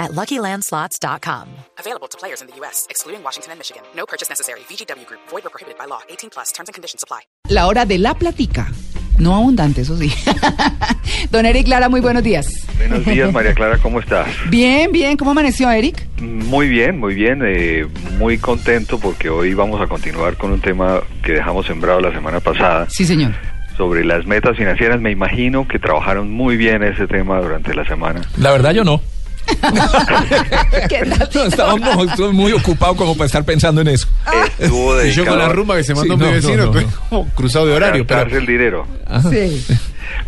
at LuckyLandSlots.com. Available to players in the U.S., excluding Washington and Michigan. No purchase necessary. VGW Group. Void or prohibited by law. 18 plus. Terms and conditions apply. La hora de la platica. No abundante, eso sí. Don Eric Lara, muy buenos días. Buenos días, María Clara, ¿cómo estás? Bien, bien. ¿Cómo amaneció, Eric? Muy bien, muy bien. eh, muy contento porque hoy vamos a continuar con un tema que dejamos sembrado la semana pasada Sí, señor. sobre las metas financieras. Me imagino que trabajaron muy bien ese tema durante la semana. La verdad yo no. ¿Qué tal? No, estábamos muy ocupado como para estar pensando en eso. Estuvo Y yo con la rumba que se mandó Sí, mi no, vecino, no, no, no. como cruzado de horario. gastarse Pero, el dinero. Sí.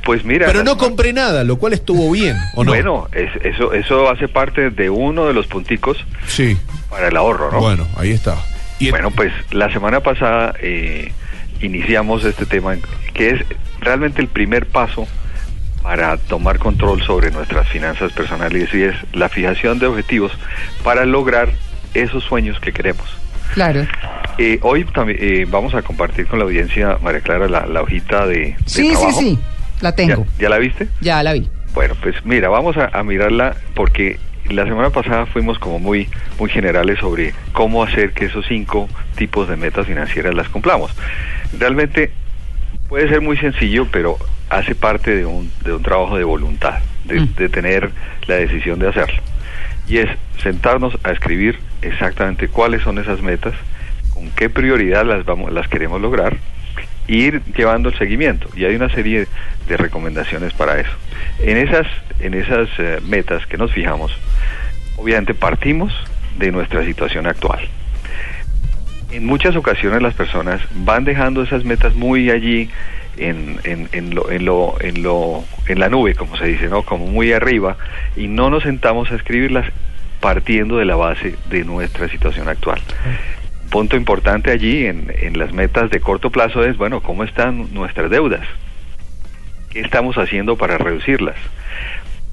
Pues mira, pero no compré nada, lo cual estuvo bien, ¿o no? Bueno, es- eso, eso hace parte de uno de los punticos Sí, para el ahorro, ¿no? bueno, ahí está. Y Bueno, pues la semana pasada eh, iniciamos este tema que es realmente el primer paso para tomar control sobre nuestras finanzas personales y es la fijación de objetivos para lograr esos sueños que queremos. Claro. Eh, hoy también eh, vamos a compartir con la audiencia, María Clara, la, la hojita de, de Sí, sí, trabajo. sí. La ¿Ya, tengo. ya la viste? Ya la vi. Bueno, pues mira, vamos a, a mirarla porque la semana pasada fuimos como muy, muy generales sobre cómo hacer que esos cinco tipos de metas financieras las cumplamos. Realmente puede ser muy sencillo, pero hace parte de un, de un trabajo de voluntad, de, Mm. de tener la decisión de hacerlo. Y es sentarnos a escribir exactamente cuáles son esas metas, con qué prioridad las, vamos, las queremos lograr, e ir llevando el seguimiento. Y hay una serie de recomendaciones para eso. En esas, en esas eh, metas que nos fijamos, obviamente partimos de nuestra situación actual. En muchas ocasiones las personas van dejando esas metas muy allí en, en, en, lo, en, lo, en, lo, en la nube, como se dice, ¿no? Como muy arriba, y no nos sentamos a escribirlas partiendo de la base de nuestra situación actual. Un punto importante allí en, en las metas de corto plazo es, bueno, ¿cómo están nuestras deudas? ¿Qué estamos haciendo para reducirlas?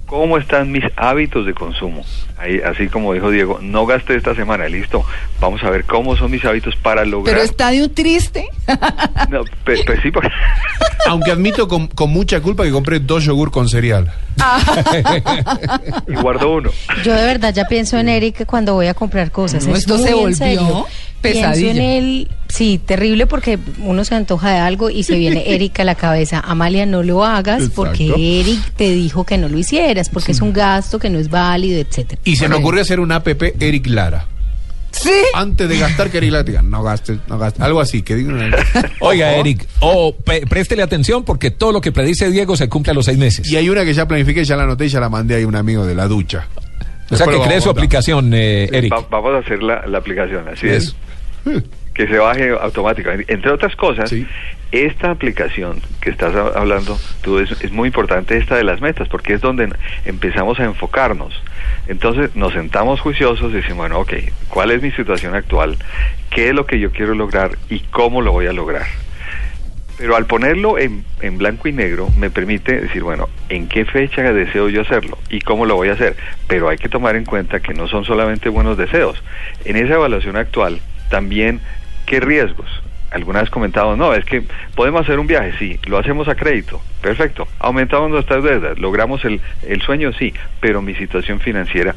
¿Cómo están mis hábitos de consumo? Ahí, así como dijo Diego, no gasté esta semana, listo. Vamos a ver cómo son mis hábitos para lograr. Pero está de un triste. No, pe- pe- sí, porque- Aunque admito con, con mucha culpa que compré dos yogur con cereal. y guardo uno. Yo de verdad ya pienso en Eric cuando voy a comprar cosas. No, esto se volvió serio. Pienso pesadilla. en él, sí, terrible porque uno se antoja de algo y se viene Eric a la cabeza. Amalia, no lo hagas Exacto. porque Eric te dijo que no lo hicieras, porque es un gasto que no es válido, etcétera. Y se me ocurrió hacer un app Eric Lara. Sí. Antes de gastar, que Eric Lara diga, no gastes, no gastes. Algo así, que diga una- Oiga, Eric, o pe- préstele atención porque todo lo que predice Diego se cumple a los seis meses. Y hay una que ya planifiqué, ya la anoté y ya la mandé a un amigo de la ducha. o sea Después que cree su aplicación, eh, Eric. Va- vamos a hacer la, la aplicación, así Eso. es. Que se baje automáticamente. Entre otras cosas, Sí. esta aplicación que estás hablando tú es, es muy importante esta de las metas, porque es donde empezamos a enfocarnos. Entonces nos sentamos juiciosos y decimos, bueno, ok, ¿cuál es mi situación actual? ¿Qué es lo que yo quiero lograr y cómo lo voy a lograr? Pero al ponerlo en, en blanco y negro me permite decir, bueno, ¿en qué fecha deseo yo hacerlo? ¿Y cómo lo voy a hacer? Pero hay que tomar en cuenta que no son solamente buenos deseos. En esa evaluación actual, también, ¿qué riesgos? Alguna vez comentado, no, es que podemos hacer un viaje, sí, lo hacemos a crédito, perfecto, aumentamos nuestras deudas, logramos el, el sueño, sí, pero mi situación financiera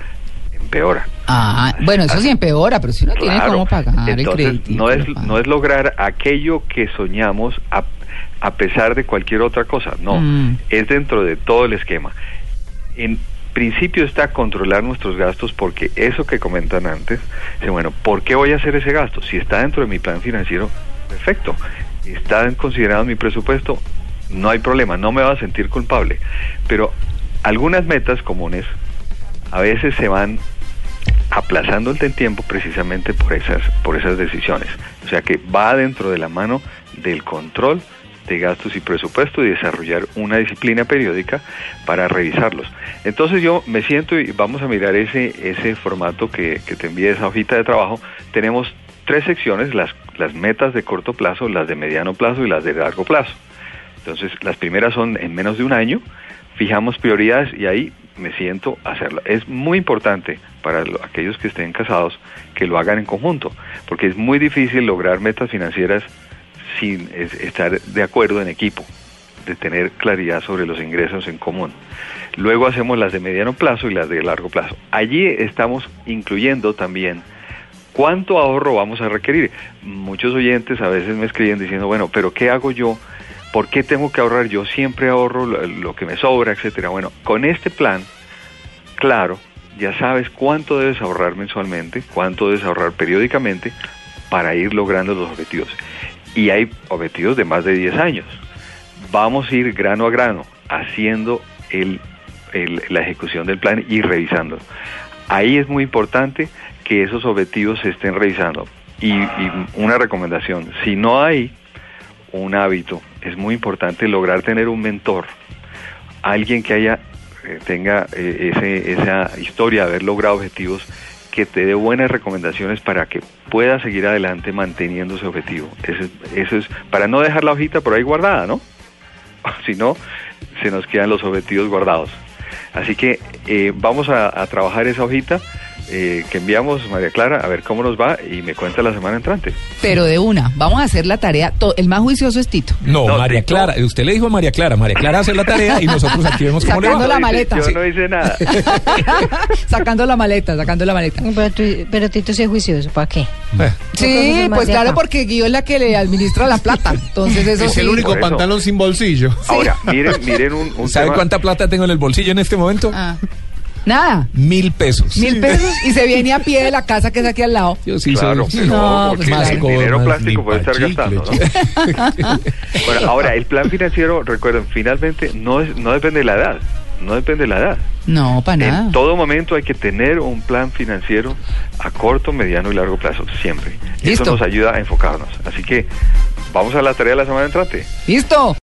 empeora. Ah, bueno, eso sí empeora, pero si uno tiene cómo pagar el Entonces, crédito. no es, no es lograr aquello que soñamos a, a pesar de cualquier otra cosa, no, Mm. es dentro de todo el esquema. En principio está controlar nuestros gastos porque eso que comentan antes, bueno, ¿por qué voy a hacer ese gasto? Si está dentro de mi plan financiero, perfecto. Está considerado mi presupuesto, no hay problema, no me va a sentir culpable. Pero algunas metas comunes a veces se van aplazando el tiempo precisamente por esas por esas decisiones. O sea que va dentro de la mano del control de gastos y presupuesto y desarrollar una disciplina periódica para revisarlos. Entonces yo me siento y vamos a mirar ese ese formato que, que te envié esa hojita de trabajo. Tenemos tres secciones, las, las metas de corto plazo, las de mediano plazo y las de largo plazo. Entonces, las primeras son en menos de un año, fijamos prioridades y ahí me siento hacerlo. Es muy importante para lo- aquellos que estén casados que lo hagan en conjunto, porque es muy difícil lograr metas financieras sin es- estar de acuerdo en equipo, de tener claridad sobre los ingresos en común. Luego hacemos las de mediano plazo y las de largo plazo. Allí estamos incluyendo también cuánto ahorro vamos a requerir. Muchos oyentes a veces me escriben diciendo, bueno, pero ¿qué hago yo? ¿Por qué tengo que ahorrar? Yo siempre ahorro lo que me sobra, etcétera. Bueno, con este plan, claro, ya sabes cuánto debes ahorrar mensualmente, cuánto debes ahorrar periódicamente para ir logrando los objetivos. Y hay objetivos de más de 10 años. Vamos a ir grano a grano haciendo el, la ejecución del plan y revisándolo. Ahí es muy importante que esos objetivos se estén revisando. Y, y una recomendación, si no hay un hábito, es muy importante lograr tener un mentor, alguien que haya eh, tenga eh, ese, esa historia de haber logrado objetivos que te dé buenas recomendaciones para que pueda seguir adelante manteniendo ese objetivo. Eso es, eso es para no dejar la hojita por ahí guardada, ¿no? si no, se nos quedan los objetivos guardados. Así que eh, vamos a, a trabajar esa hojita eh, que enviamos, María Clara, a ver cómo nos va y me cuenta la semana entrante. Pero de una, vamos a hacer la tarea. to- El más juicioso es Tito. No, No, María Tito. Clara, usted le dijo a María Clara, María Clara hace la tarea y nosotros aquí vemos cómo le Sacando va. la Yo no hice- maleta. Yo Sí. no hice nada. sacando la maleta, sacando la maleta. Pero, tú- pero Tito sí es juicioso, ¿para qué? Eh, Sí, pues claro, María. porque Guido es la que le administra la plata. Entonces eso Es sí. el único pantalón sin bolsillo. Ahora, miren, miren un, un ¿Sabe tema- cuánta plata tengo en el bolsillo en este momento? Ah. Nada. Mil pesos. Mil pesos y se viene a pie de la casa que es aquí al lado. Yo sí Claro, soy- No, porque pues el dinero Más plástico puede estar chicle, gastando, ¿no? bueno, ahora, el plan financiero, recuerden, finalmente no, es, no depende de la edad, no depende de la edad. No, para nada. En todo momento hay que tener un plan financiero a corto, mediano y largo plazo, siempre. Listo. Eso nos ayuda a enfocarnos. Así que vamos a la tarea de la semana entrante. Listo.